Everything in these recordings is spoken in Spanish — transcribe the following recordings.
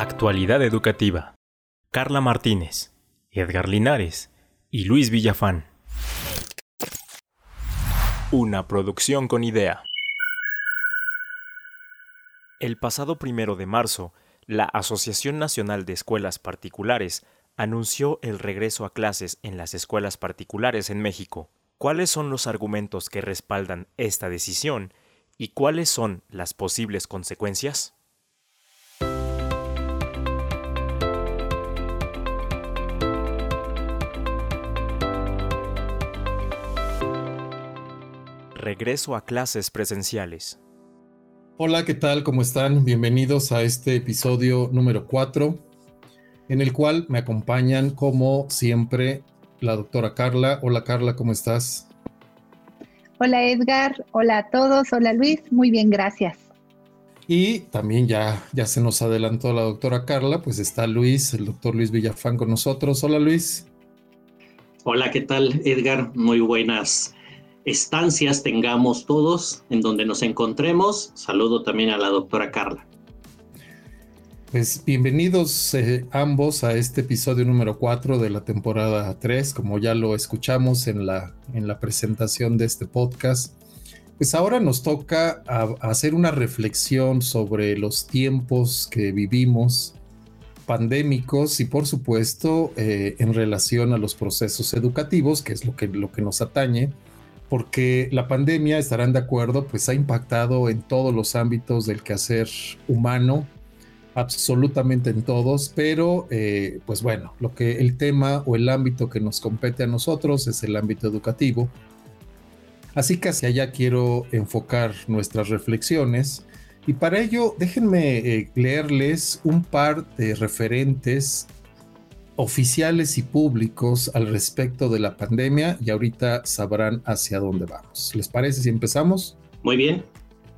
Actualidad Educativa. Carla Martínez, Edgar Linares y Luis Villafán. Una producción con idea. El pasado primero de marzo, la Asociación Nacional de Escuelas Particulares anunció el regreso a clases en las escuelas particulares en México. ¿Cuáles son los argumentos que respaldan esta decisión y cuáles son las posibles consecuencias? Regreso a clases presenciales. Hola, ¿qué tal? ¿Cómo están? Bienvenidos a este episodio número 4, en el cual me acompañan como siempre la doctora Carla. Hola Carla, ¿cómo estás? Hola Edgar, hola a todos, hola Luis, muy bien, gracias. Y también ya, ya se nos adelantó la doctora Carla, pues está Luis, el doctor Luis Villafán con nosotros. Hola Luis. Hola, ¿qué tal Edgar? Muy buenas estancias tengamos todos en donde nos encontremos. Saludo también a la doctora Carla. Pues bienvenidos eh, ambos a este episodio número 4 de la temporada 3, como ya lo escuchamos en la, en la presentación de este podcast. Pues ahora nos toca hacer una reflexión sobre los tiempos que vivimos pandémicos y por supuesto eh, en relación a los procesos educativos, que es lo que, lo que nos atañe porque la pandemia, estarán de acuerdo, pues ha impactado en todos los ámbitos del quehacer humano, absolutamente en todos, pero eh, pues bueno, lo que el tema o el ámbito que nos compete a nosotros es el ámbito educativo. Así que hacia allá quiero enfocar nuestras reflexiones y para ello déjenme eh, leerles un par de referentes oficiales y públicos al respecto de la pandemia y ahorita sabrán hacia dónde vamos. ¿Les parece si empezamos? Muy bien.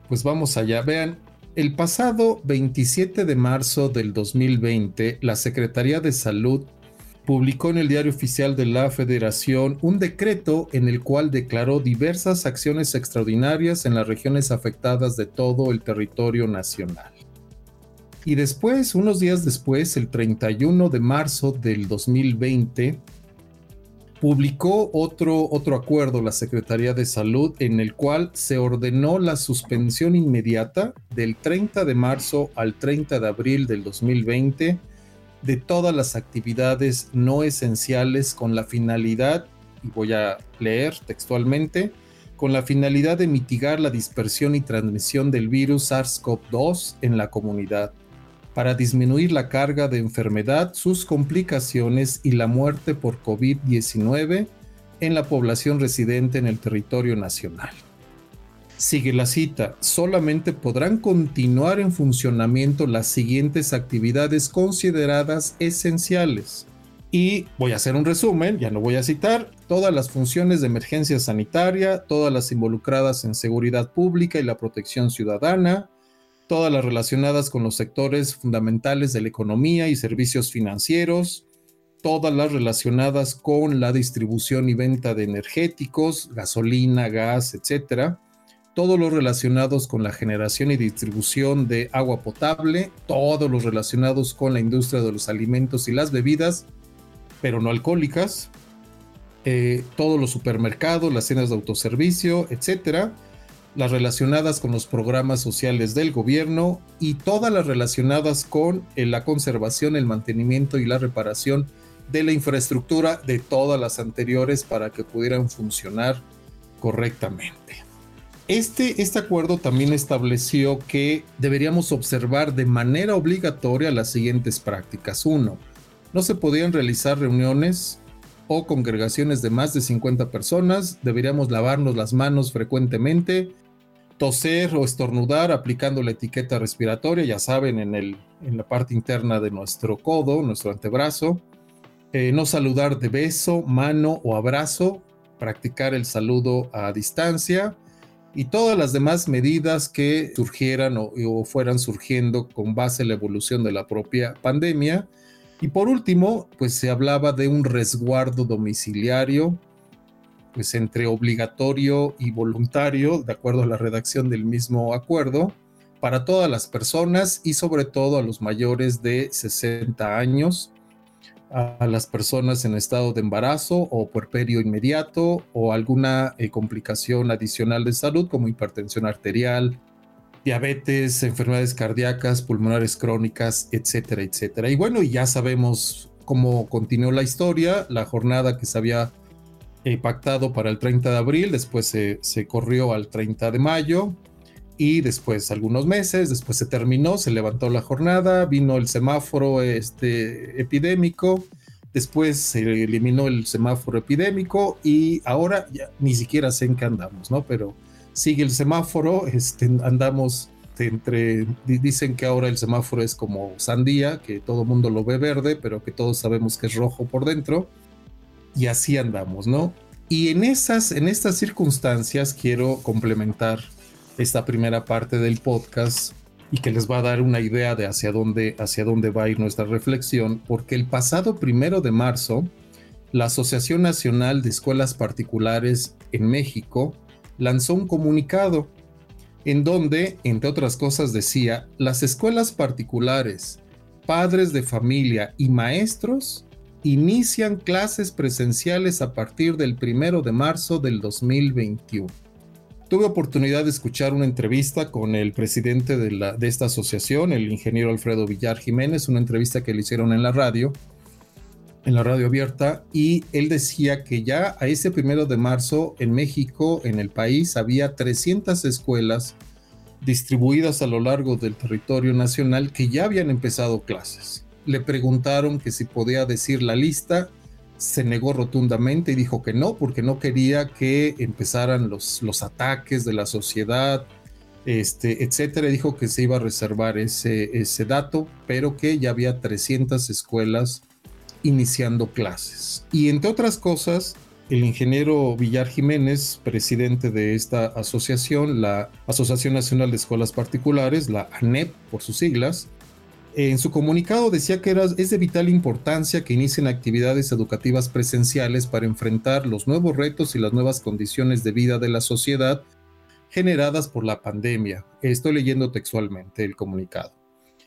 Pues vamos allá. Vean, el pasado 27 de marzo del 2020, la Secretaría de Salud publicó en el Diario Oficial de la Federación un decreto en el cual declaró diversas acciones extraordinarias en las regiones afectadas de todo el territorio nacional. Y después, unos días después, el 31 de marzo del 2020, publicó otro, otro acuerdo la Secretaría de Salud en el cual se ordenó la suspensión inmediata del 30 de marzo al 30 de abril del 2020 de todas las actividades no esenciales con la finalidad, y voy a leer textualmente, con la finalidad de mitigar la dispersión y transmisión del virus SARS-CoV-2 en la comunidad para disminuir la carga de enfermedad, sus complicaciones y la muerte por COVID-19 en la población residente en el territorio nacional. Sigue la cita, solamente podrán continuar en funcionamiento las siguientes actividades consideradas esenciales. Y voy a hacer un resumen, ya no voy a citar, todas las funciones de emergencia sanitaria, todas las involucradas en seguridad pública y la protección ciudadana, todas las relacionadas con los sectores fundamentales de la economía y servicios financieros, todas las relacionadas con la distribución y venta de energéticos, gasolina, gas, etcétera, todos los relacionados con la generación y distribución de agua potable, todos los relacionados con la industria de los alimentos y las bebidas, pero no alcohólicas, eh, todos los supermercados, las cenas de autoservicio, etcétera, las relacionadas con los programas sociales del gobierno y todas las relacionadas con eh, la conservación, el mantenimiento y la reparación de la infraestructura de todas las anteriores para que pudieran funcionar correctamente. Este, este acuerdo también estableció que deberíamos observar de manera obligatoria las siguientes prácticas. Uno, no se podían realizar reuniones o congregaciones de más de 50 personas, deberíamos lavarnos las manos frecuentemente, toser o estornudar aplicando la etiqueta respiratoria, ya saben, en, el, en la parte interna de nuestro codo, nuestro antebrazo, eh, no saludar de beso, mano o abrazo, practicar el saludo a distancia y todas las demás medidas que surgieran o, o fueran surgiendo con base en la evolución de la propia pandemia. Y por último, pues se hablaba de un resguardo domiciliario, pues entre obligatorio y voluntario, de acuerdo a la redacción del mismo acuerdo, para todas las personas y sobre todo a los mayores de 60 años, a las personas en estado de embarazo o puerperio inmediato o alguna eh, complicación adicional de salud como hipertensión arterial, diabetes, enfermedades cardíacas, pulmonares crónicas, etcétera, etcétera. Y bueno, ya sabemos cómo continuó la historia, la jornada que se había eh, pactado para el 30 de abril, después se, corrió al 30 de mayo, y después algunos meses, después se terminó, se levantó la jornada, vino el semáforo este, epidémico, después se eliminó el semáforo epidémico y ahora ya ni siquiera sé en qué andamos, ¿no? Pero sigue el semáforo, este, andamos entre, dicen que ahora el semáforo es como sandía, que todo mundo lo ve verde, pero que todos sabemos que es rojo por dentro, y así andamos, ¿no? Y en, esas, en estas circunstancias quiero complementar esta primera parte del podcast y que les va a dar una idea de hacia dónde, hacia dónde va a ir nuestra reflexión, porque el pasado primero de marzo, la Asociación Nacional de Escuelas Particulares en México lanzó un comunicado en donde, entre otras cosas, decía, las escuelas particulares, padres de familia y maestros inician clases presenciales a partir del primero de marzo del 2021 tuve oportunidad de escuchar una entrevista con el presidente de, de esta asociación, el ingeniero Alfredo Villar Jiménez, una entrevista que le hicieron en la radio, en la radio abierta, y él decía que ya a ese primero de marzo en México, en el país, había 300 escuelas distribuidas a lo largo del territorio nacional que ya habían empezado clases. Le preguntaron que si podía decir la lista se negó rotundamente y dijo que no, porque no quería que empezaran los, los ataques de la sociedad, este, etcétera. Dijo que se iba a reservar ese, ese dato, pero que ya había 300 escuelas iniciando clases. Y entre otras cosas, el ingeniero Villar Jiménez, presidente de esta asociación, la Asociación Nacional de Escuelas Particulares, la ANEP por sus siglas, en su comunicado decía que era, es de vital importancia que inicien actividades educativas presenciales para enfrentar los nuevos retos y las nuevas condiciones de vida de la sociedad generadas por la pandemia. Estoy leyendo textualmente el comunicado.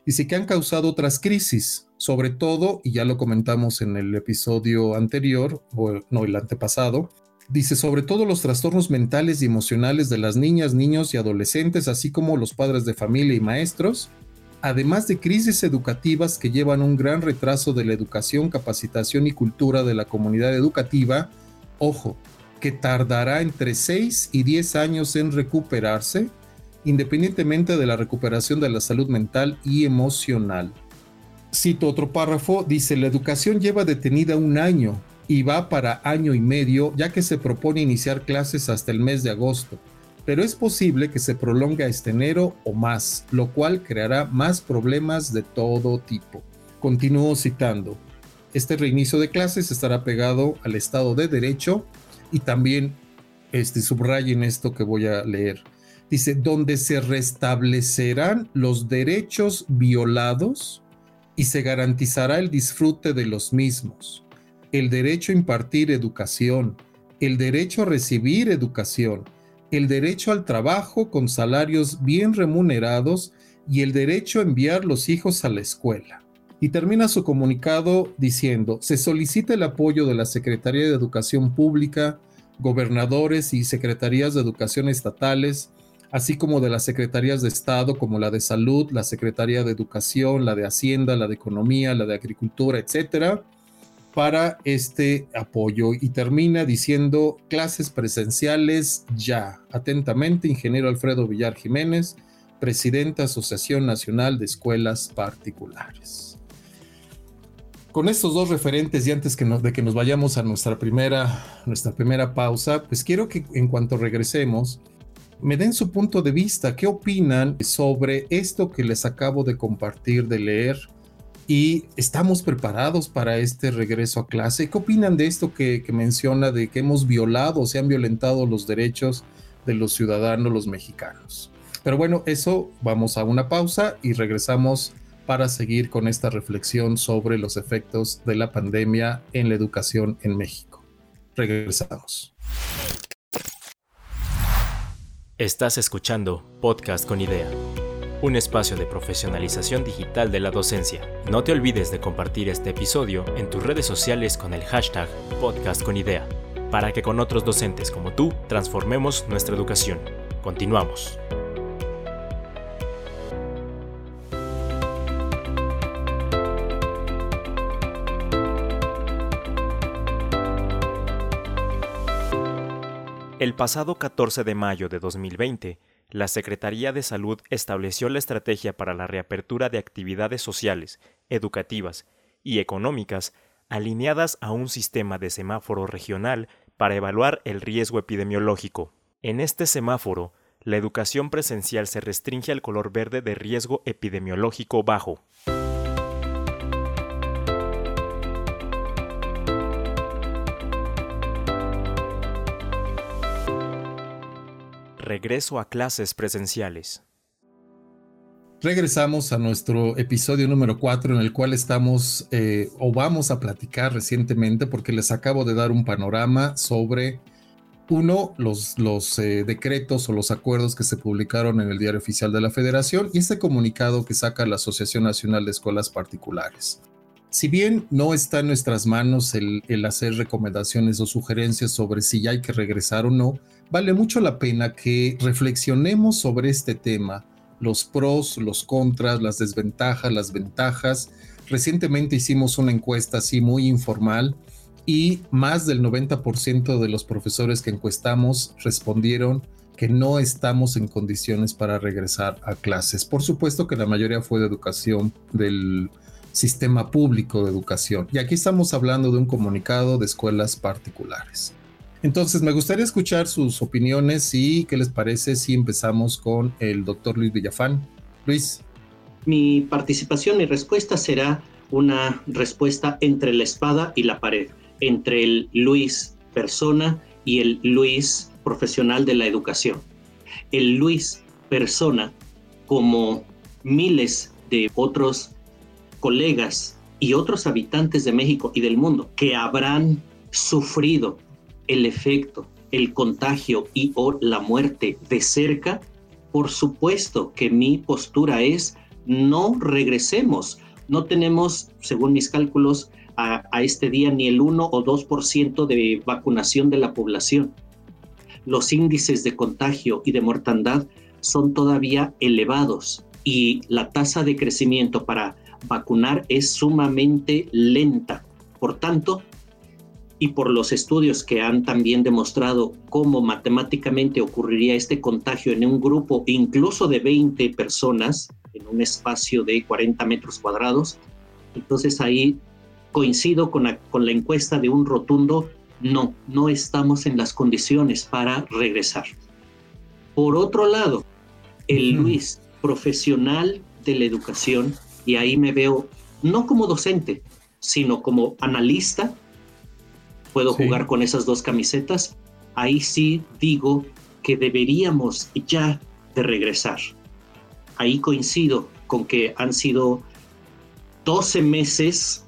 Dice que han causado otras crisis, sobre todo, y ya lo comentamos en el episodio anterior, o no, el antepasado, dice sobre todo los trastornos mentales y emocionales de las niñas, niños y adolescentes, así como los padres de familia y maestros, además de crisis educativas que llevan un gran retraso de la educación, capacitación y cultura de la comunidad educativa, ojo, que tardará entre 6 y 10 años en recuperarse, independientemente de la recuperación de la salud mental y emocional. Cito otro párrafo, dice, la educación lleva detenida un año y va para año y medio, ya que se propone iniciar clases hasta el mes de agosto pero es posible que se prolongue este enero o más, lo cual creará más problemas de todo tipo. Continúo citando. Este reinicio de clases estará pegado al Estado de Derecho y también este, subrayen esto que voy a leer. Dice, donde se restablecerán los derechos violados y se garantizará el disfrute de los mismos, el derecho a impartir educación, el derecho a recibir educación, el derecho al trabajo con salarios bien remunerados y el derecho a enviar los hijos a la escuela. Y termina su comunicado diciendo, se solicita el apoyo de la Secretaría de Educación Pública, gobernadores y secretarías de educación estatales, así como de las secretarías de Estado como la de Salud, la Secretaría de Educación, la de Hacienda, la de Economía, la de Agricultura, etcétera, para este apoyo y termina diciendo clases presenciales ya. Atentamente, ingeniero Alfredo Villar Jiménez, presidente Asociación Nacional de Escuelas Particulares. Con estos dos referentes y antes que de que nos vayamos a nuestra primera, nuestra primera pausa, pues quiero que en cuanto regresemos, me den su punto de vista, qué opinan sobre esto que les acabo de compartir de leer y estamos preparados para este regreso a clase. ¿Qué opinan de esto que, menciona de que hemos violado, se han violentado los derechos de los ciudadanos, los mexicanos? Pero bueno, eso vamos a una pausa y regresamos para seguir con esta reflexión sobre los efectos de la pandemia en la educación en México. Regresamos. Estás escuchando Podcast con Idea. Un espacio de profesionalización digital de la docencia. No te olvides de compartir este episodio en tus redes sociales con el hashtag Podcast con Idea, para que con otros docentes como tú transformemos nuestra educación. Continuamos. El pasado 14 de mayo de 2020, la Secretaría de Salud estableció la estrategia para la reapertura de actividades sociales, educativas y económicas alineadas a un sistema de semáforo regional para evaluar el riesgo epidemiológico. En este semáforo, la educación presencial se restringe al color verde de riesgo epidemiológico bajo. Regreso a clases presenciales. Regresamos a nuestro episodio número 4 en el cual estamos eh, o vamos a platicar recientemente porque les acabo de dar un panorama sobre uno, los, los eh, decretos o los acuerdos que se publicaron en el Diario Oficial de la Federación y este comunicado que saca la Asociación Nacional de Escuelas Particulares. Si bien no está en nuestras manos el, hacer recomendaciones o sugerencias sobre si hay que regresar o no, vale mucho la pena que reflexionemos sobre este tema, los pros, los contras, las desventajas, las ventajas. Recientemente hicimos una encuesta así muy informal y más del 90% de los profesores que encuestamos respondieron que no estamos en condiciones para regresar a clases. Por supuesto que la mayoría fue de educación del sistema público de educación. Y aquí estamos hablando de un comunicado de escuelas particulares. Entonces, me gustaría escuchar sus opiniones y qué les parece si empezamos con el doctor Luis Villafán. Luis. Mi participación, mi respuesta será una respuesta entre la espada y la pared, entre el Luis persona y el Luis profesional de la educación. El Luis persona, como miles de otros colegas y otros habitantes de México y del mundo que habrán sufrido el efecto, el contagio y o la muerte de cerca, por supuesto que mi postura es no regresemos. No tenemos, según mis cálculos, a, este día ni el 1 o 2% de vacunación de la población. Los índices de contagio y de mortandad son todavía elevados y la tasa de crecimiento para vacunar es sumamente lenta. Por tanto, y por los estudios que han también demostrado cómo matemáticamente ocurriría este contagio en un grupo incluso de 20 personas en un espacio de 40 metros cuadrados. Entonces ahí coincido con la, con la encuesta de un rotundo no, no estamos en las condiciones para regresar. Por otro lado, el Luis, profesional de la educación, y ahí me veo no como docente, sino como analista puedo jugar con esas dos camisetas, ahí sí digo que deberíamos ya de regresar. Ahí coincido con que han sido 12 meses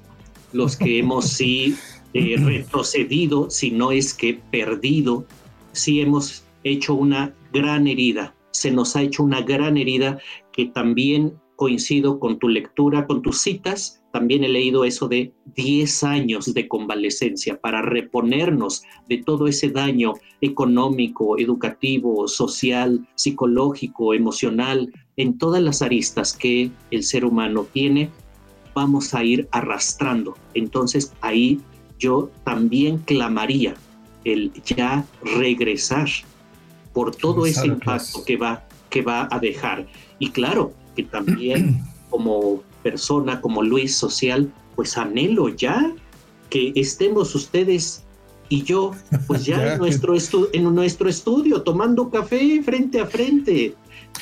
los que hemos sí eh, retrocedido, si no es que perdido, sí hemos hecho una gran herida, se nos ha hecho una gran herida que también coincido con tu lectura, con tus citas, también he leído eso de 10 años de convalecencia para reponernos de todo ese daño económico, educativo, social, psicológico, emocional, en todas las aristas que el ser humano tiene, vamos a ir arrastrando. Entonces ahí yo también clamaría el ya regresar por todo ese impacto que va, que va a dejar. Y claro, que también como persona, como Luis social, pues anhelo ya que estemos ustedes y yo, pues ya en, nuestro en nuestro estudio, tomando café frente a frente.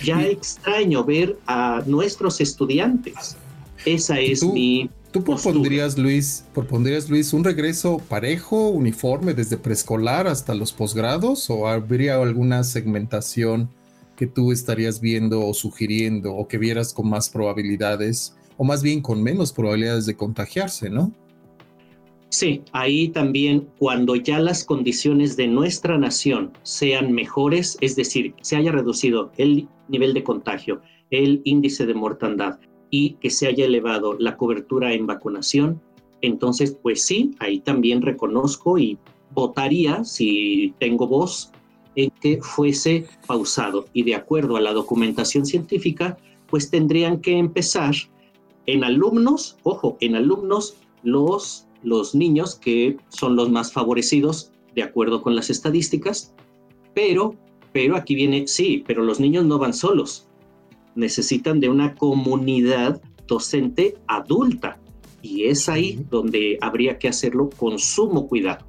Ya extraño ver a nuestros estudiantes. Esa es mi... ¿Tú propondrías, Luis, propondrías, Luis, un regreso parejo, uniforme, desde preescolar hasta los posgrados? ¿O habría alguna segmentación que tú estarías viendo o sugiriendo o que vieras con más probabilidades o más bien con menos probabilidades de contagiarse, ¿no? Sí, ahí también cuando ya las condiciones de nuestra nación sean mejores, es decir, se haya reducido el nivel de contagio, el índice de mortandad y que se haya elevado la cobertura en vacunación, entonces pues sí, ahí también reconozco y votaría, si tengo voz, en que fuese pausado. Y de acuerdo a la documentación científica, pues tendrían que empezar en alumnos, ojo, en alumnos los, los niños que son los más favorecidos de acuerdo con las estadísticas, pero, pero aquí viene, sí, pero los niños no van solos, necesitan de una comunidad docente adulta. Y es ahí donde habría que hacerlo con sumo cuidado.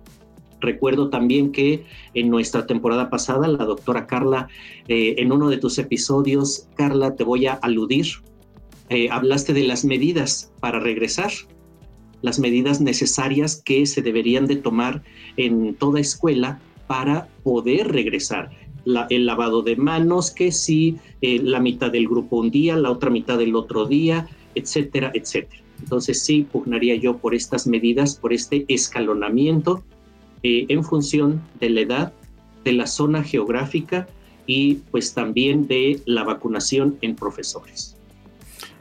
Recuerdo también que en nuestra temporada pasada, la doctora Carla, eh, en uno de tus episodios, Carla, te voy a aludir, eh, hablaste de las medidas para regresar, las medidas necesarias que se deberían de tomar en toda escuela para poder regresar. el lavado de manos, que si eh, la mitad del grupo un día, la otra mitad del otro día, etcétera, etcétera. Entonces sí, pugnaría yo por estas medidas, por este escalonamiento eh, en función de la edad, de la zona geográfica y pues también de la vacunación en profesores.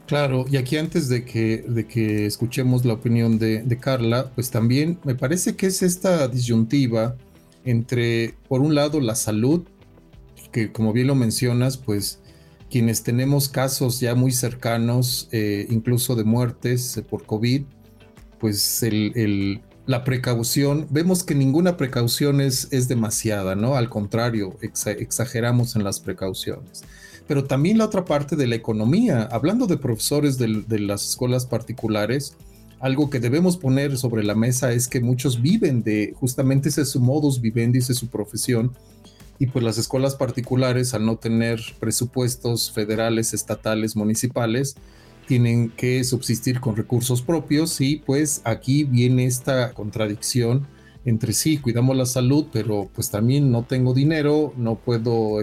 Claro, y aquí antes de que, de que escuchemos la opinión de, de, Carla, pues también me parece que es esta disyuntiva entre, por un lado, la salud, que como bien lo mencionas, pues quienes tenemos casos ya muy cercanos, eh, incluso de muertes por COVID, pues el, la precaución, vemos que ninguna precaución es, es demasiada, ¿no? Al contrario, exageramos en las precauciones. Pero también la otra parte de la economía, hablando de profesores de, las escuelas particulares, algo que debemos poner sobre la mesa es que muchos viven de justamente ese su modus vivendi, ese su profesión, y pues las escuelas particulares al no tener presupuestos federales, estatales, municipales, tienen que subsistir con recursos propios y pues aquí viene esta contradicción entre sí, cuidamos la salud, pero pues también no tengo dinero, no puedo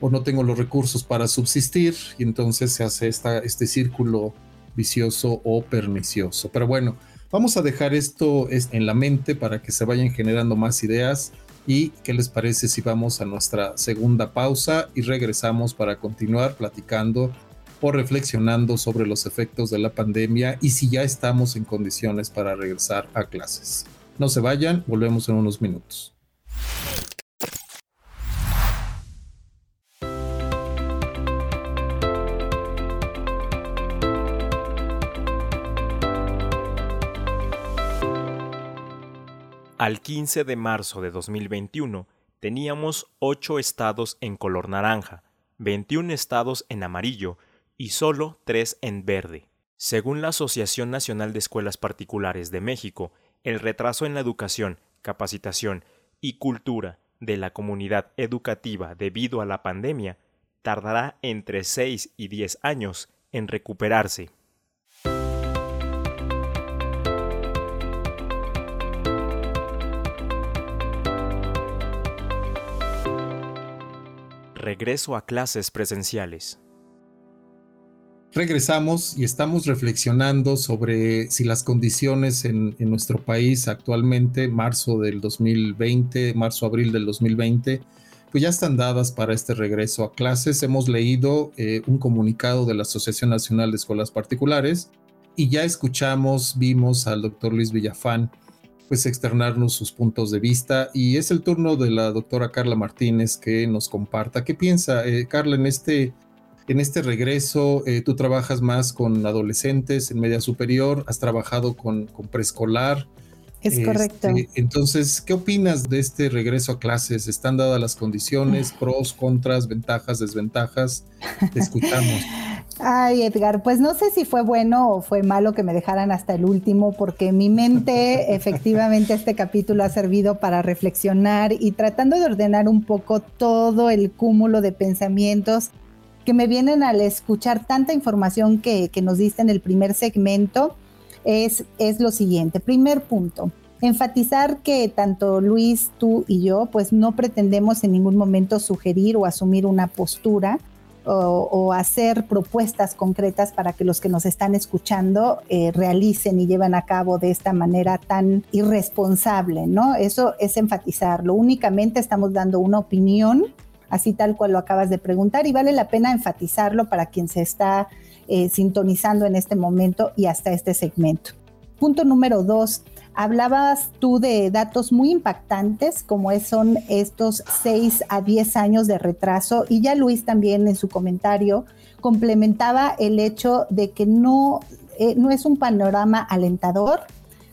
o no tengo los recursos para subsistir y entonces se hace esta, este círculo vicioso o pernicioso. Pero bueno, vamos a dejar esto en la mente para que se vayan generando más ideas y qué les parece si vamos a nuestra segunda pausa y regresamos para continuar platicando o reflexionando sobre los efectos de la pandemia y si ya estamos en condiciones para regresar a clases. No se vayan, volvemos en unos minutos. Al 15 de marzo de 2021 teníamos 8 estados en color naranja, 21 estados en amarillo y solo tres en verde. Según la Asociación Nacional de Escuelas Particulares de México, el retraso en la educación, capacitación y cultura de la comunidad educativa debido a la pandemia tardará entre 6 y 10 años en recuperarse. Regreso a clases presenciales. Regresamos y estamos reflexionando sobre si las condiciones en, nuestro país actualmente, marzo del 2020, marzo-abril del 2020, pues ya están dadas para este regreso a clases. Hemos leído eh, un comunicado de la Asociación Nacional de Escuelas Particulares y ya escuchamos, vimos al doctor Luis Villafán pues externarnos sus puntos de vista y es el turno de la doctora Carla Martínez que nos comparta qué piensa eh, Carla en este en este regreso, eh, tú trabajas más con adolescentes en media superior, has trabajado con, preescolar. Es este, correcto. Entonces, ¿qué opinas de este regreso a clases? ¿Están dadas las condiciones, pros, contras, ventajas, desventajas? Te escuchamos. Ay, Edgar, pues no sé si fue bueno o fue malo que me dejaran hasta el último, porque mi mente, efectivamente, este capítulo ha servido para reflexionar y tratando de ordenar un poco todo el cúmulo de pensamientos que me vienen al escuchar tanta información que, nos diste en el primer segmento es, es lo siguiente. Primer punto, enfatizar que tanto Luis, tú y yo, pues no pretendemos en ningún momento sugerir o asumir una postura o, hacer propuestas concretas para que los que nos están escuchando eh, realicen y lleven a cabo de esta manera tan irresponsable, ¿no? Eso es enfatizarlo. Únicamente estamos dando una opinión así tal cual lo acabas de preguntar, y vale la pena enfatizarlo para quien se está eh, sintonizando en este momento y hasta este segmento. Punto número dos, hablabas tú de datos muy impactantes, como son estos 6 a 10 años de retraso, y ya Luis también en su comentario complementaba el hecho de que no, eh, no es un panorama alentador,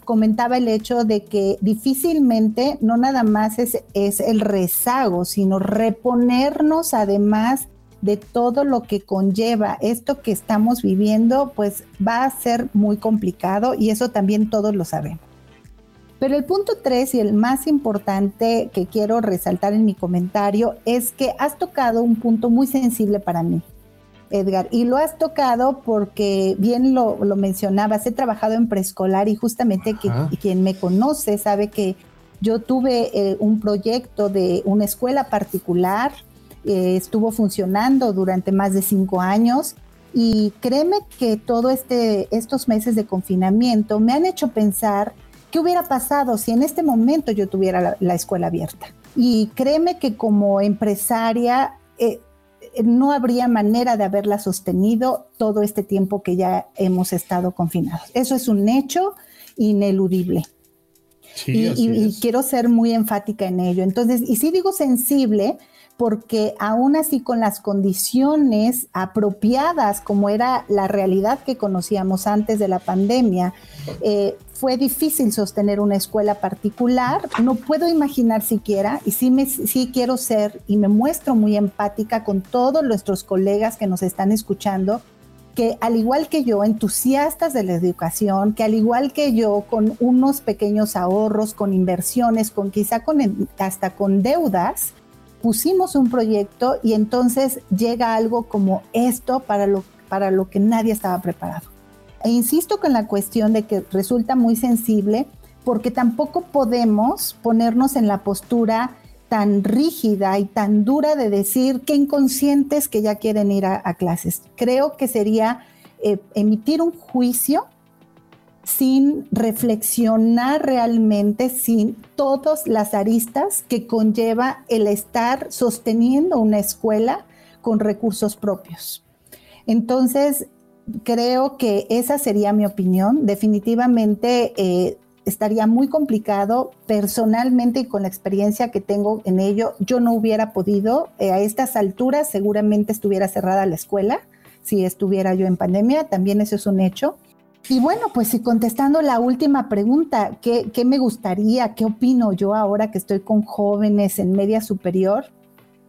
comentaba el hecho de que difícilmente no nada más es, es el rezago, sino reponernos además de todo lo que conlleva esto que estamos viviendo, pues va a ser muy complicado y eso también todos lo sabemos. Pero el punto tres y el más importante que quiero resaltar en mi comentario es que has tocado un punto muy sensible para mí. Edgar, y lo has tocado porque bien lo, mencionabas, he trabajado en preescolar y justamente quien me conoce sabe que yo tuve eh, un proyecto de una escuela particular, eh, estuvo funcionando durante más de cinco años y créeme que todo este, estos meses de confinamiento me han hecho pensar qué hubiera pasado si en este momento yo tuviera la, escuela abierta. Y créeme que como empresaria eh, no habría manera de haberla sostenido todo este tiempo que ya hemos estado confinados. Eso es un hecho ineludible. y, quiero ser muy enfática en ello. Entonces, y sí digo sensible, porque aún así con las condiciones apropiadas, como era la realidad que conocíamos antes de la pandemia, eh, fue difícil sostener una escuela particular. No puedo imaginar siquiera, y sí, me, sí quiero ser y me muestro muy empática con todos nuestros colegas que nos están escuchando, que al igual que yo, entusiastas de la educación, que al igual que yo, con unos pequeños ahorros, con inversiones, con quizá con hasta con deudas, pusimos un proyecto y entonces llega algo como esto para lo, para lo que nadie estaba preparado. E insisto con la cuestión de que resulta muy sensible porque tampoco podemos ponernos en la postura tan rígida y tan dura de decir que inconscientes que ya quieren ir a, clases. Creo que sería eh, emitir un juicio sin reflexionar realmente, sin todas las aristas que conlleva el estar sosteniendo una escuela con recursos propios. Entonces, creo que esa sería mi opinión. Definitivamente eh, estaría muy complicado personalmente y con la experiencia que tengo en ello. Yo no hubiera podido, eh, a estas alturas seguramente estuviera cerrada la escuela si estuviera yo en pandemia, también eso es un hecho. Y bueno, pues si contestando la última pregunta, ¿qué, me gustaría? ¿Qué opino yo ahora que estoy con jóvenes en media superior?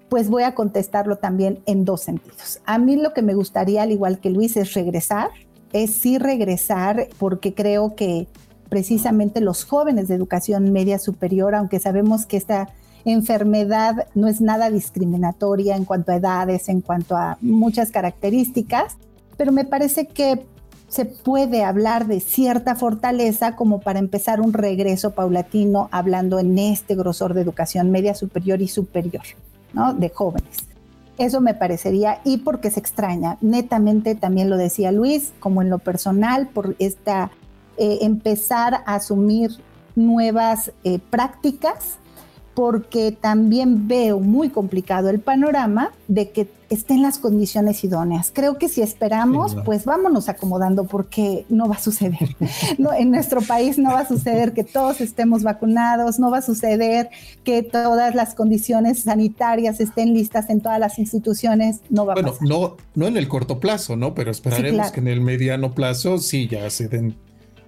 Pues voy a contestarlo también en dos sentidos. A mí lo que me gustaría, al igual que Luis, es regresar, es sí regresar porque creo que precisamente los jóvenes de educación media superior, aunque sabemos que esta enfermedad no es nada discriminatoria en cuanto a edades, en cuanto a muchas características, pero me parece que se puede hablar de cierta fortaleza como para empezar un regreso paulatino hablando en este grosor de educación media superior y superior, ¿no? De jóvenes. Eso me parecería, y porque se extraña, netamente también lo decía Luis, como en lo personal, por esta eh, empezar a asumir nuevas eh, prácticas porque también veo muy complicado el panorama de que estén las condiciones idóneas. Creo que si esperamos, pues vámonos acomodando porque no va a suceder. no, en nuestro país no va a suceder que todos estemos vacunados, no va a suceder que todas las condiciones sanitarias estén listas en todas las instituciones, no va a pasar. no, no en el corto plazo, ¿no? Pero esperaremos que en el mediano plazo sí ya se den.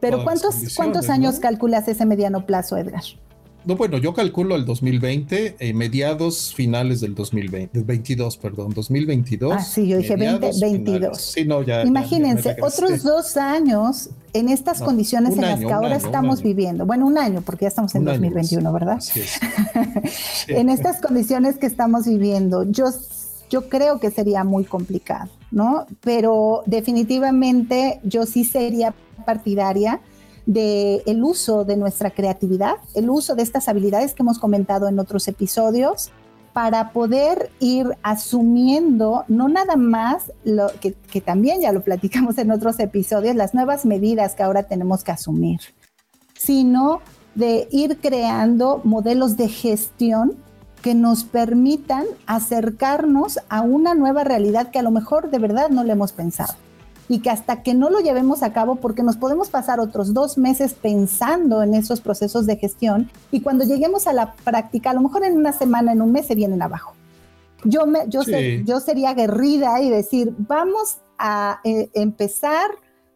Pero ¿cuántos, ¿cuántos años calculas ese mediano plazo, Edgar? No, bueno, yo calculo el 2020, eh, mediados finales del 2020, del 22, perdón, 2022. Ah, sí, yo dije 2022. Sí, no, ya. Imagínense, otros dos años en estas condiciones en las que ahora estamos viviendo. Bueno, un año, porque ya estamos en 2021, ¿verdad? Sí. en estas condiciones que estamos viviendo, yo, yo creo que sería muy complicado, ¿no? Pero definitivamente yo sí sería partidaria del el uso de nuestra creatividad, el uso de estas habilidades que hemos comentado en otros episodios, para poder ir asumiendo, no nada más, lo que, que también ya lo platicamos en otros episodios, las nuevas medidas que ahora tenemos que asumir, sino de ir creando modelos de gestión que nos permitan acercarnos a una nueva realidad que a lo mejor de verdad no le hemos pensado. Y que hasta que no lo llevemos a cabo, porque nos podemos pasar otros dos meses pensando en esos procesos de gestión y cuando lleguemos a la práctica, a lo mejor en una semana, en un mes se vienen abajo. Yo, me, yo, yo sería aguerrida y decir, vamos a eh, empezar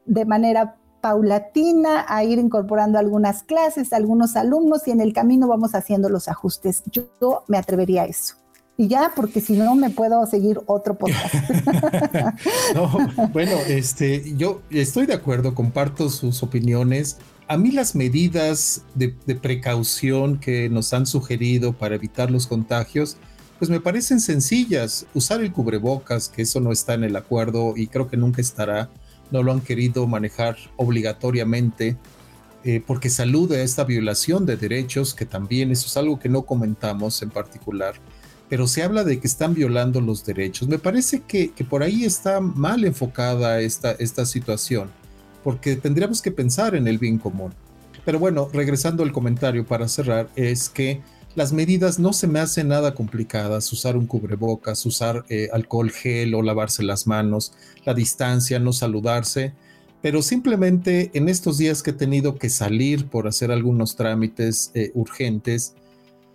de manera paulatina a ir incorporando algunas clases, algunos alumnos y en el camino vamos haciendo los ajustes. Yo, me atrevería a eso. Y ya, porque si no me puedo seguir otro podcast. bueno, este, yo estoy de acuerdo, comparto sus opiniones. A mí las medidas de, de precaución que nos han sugerido para evitar los contagios, pues me parecen sencillas. Usar el cubrebocas, que eso no está en el acuerdo y creo que nunca estará no lo han querido manejar obligatoriamente eh, porque saluda esta violación de derechos, que también eso es algo que no comentamos en particular, pero se habla de que están violando los derechos. Me parece que, por ahí está mal enfocada esta, esta situación, porque tendríamos que pensar en el bien común. Pero bueno, regresando al comentario para cerrar, es que las medidas no se me hacen nada complicadas, usar un cubrebocas, usar eh, alcohol gel o lavarse las manos, la distancia, no saludarse, pero simplemente en estos días que he tenido que salir por hacer algunos trámites eh, urgentes,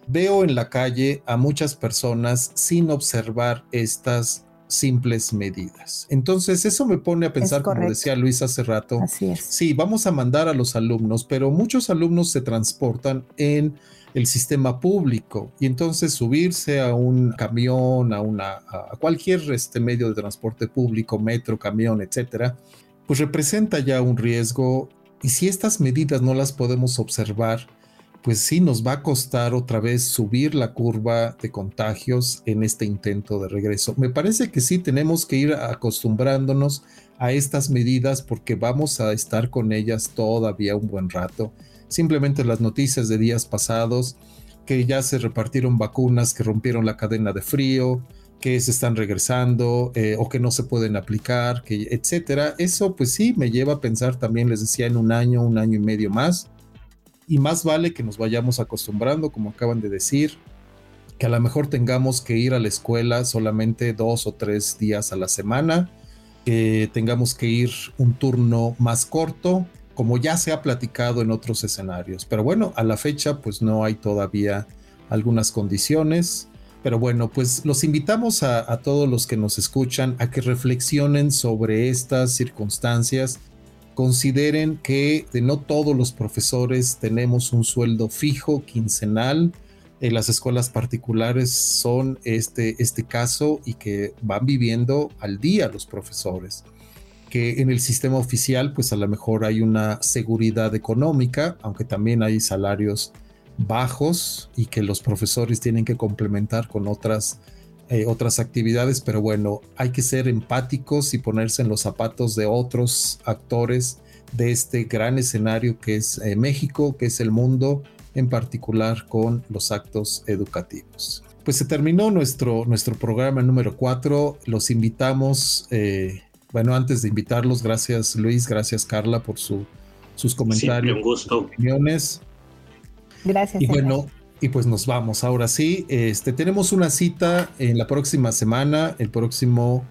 veo en la calle a muchas personas sin observar estas simples medidas. Entonces, eso me pone a pensar, como decía Luis hace rato, Así es. sí, vamos a mandar a los alumnos, pero muchos alumnos se transportan en el sistema público y entonces subirse a un camión, a, una, a cualquier este medio de transporte público, metro, camión, etcétera, pues representa ya un riesgo y si estas medidas no las podemos observar, pues sí nos va a costar otra vez subir la curva de contagios en este intento de regreso. Me parece que sí tenemos que ir acostumbrándonos a estas medidas porque vamos a estar con ellas todavía un buen rato simplemente las noticias de días pasados, que ya se repartieron vacunas que rompieron la cadena de frío, que se están regresando eh, o que no se pueden aplicar, que, etcétera. Eso pues sí me lleva a pensar también, les decía, en un año, un año y medio más. Y más vale que nos vayamos acostumbrando, como acaban de decir, que a lo mejor tengamos que ir a la escuela solamente dos o tres días a la semana, que tengamos que ir un turno más corto, como ya se ha platicado en otros escenarios. Pero bueno, a la fecha pues no hay todavía algunas condiciones. Pero bueno, pues los invitamos a, todos los que nos escuchan a que reflexionen sobre estas circunstancias. Consideren que no todos los profesores tenemos un sueldo fijo quincenal. En las escuelas particulares son este, este caso y que van viviendo al día los profesores que en el sistema oficial pues a lo mejor hay una seguridad económica, aunque también hay salarios bajos y que los profesores tienen que complementar con otras, eh, otras actividades, pero bueno, hay que ser empáticos y ponerse en los zapatos de otros actores de este gran escenario que es eh, México, que es el mundo, en particular con los actos educativos. Pues se terminó nuestro, nuestro programa número 4. Los invitamos eh, bueno, antes de invitarlos, gracias Luis, gracias Carla por su, sus comentarios, un gusto. opiniones. Gracias. Y bueno, y pues nos vamos. Ahora sí, este, tenemos una cita en la próxima semana, el próximo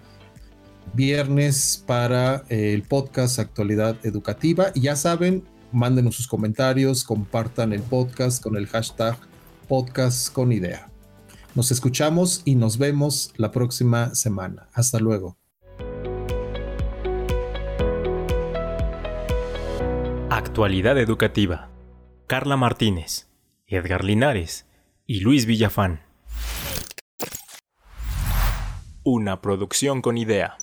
viernes para eh, el podcast Actualidad Educativa. Y ya saben, mándenos sus comentarios, compartan el podcast con el hashtag podcast con idea. Nos escuchamos y nos vemos la próxima semana. Hasta luego. Actualidad Educativa. Carla Martínez, Edgar Linares y Luis Villafán. Una producción con idea.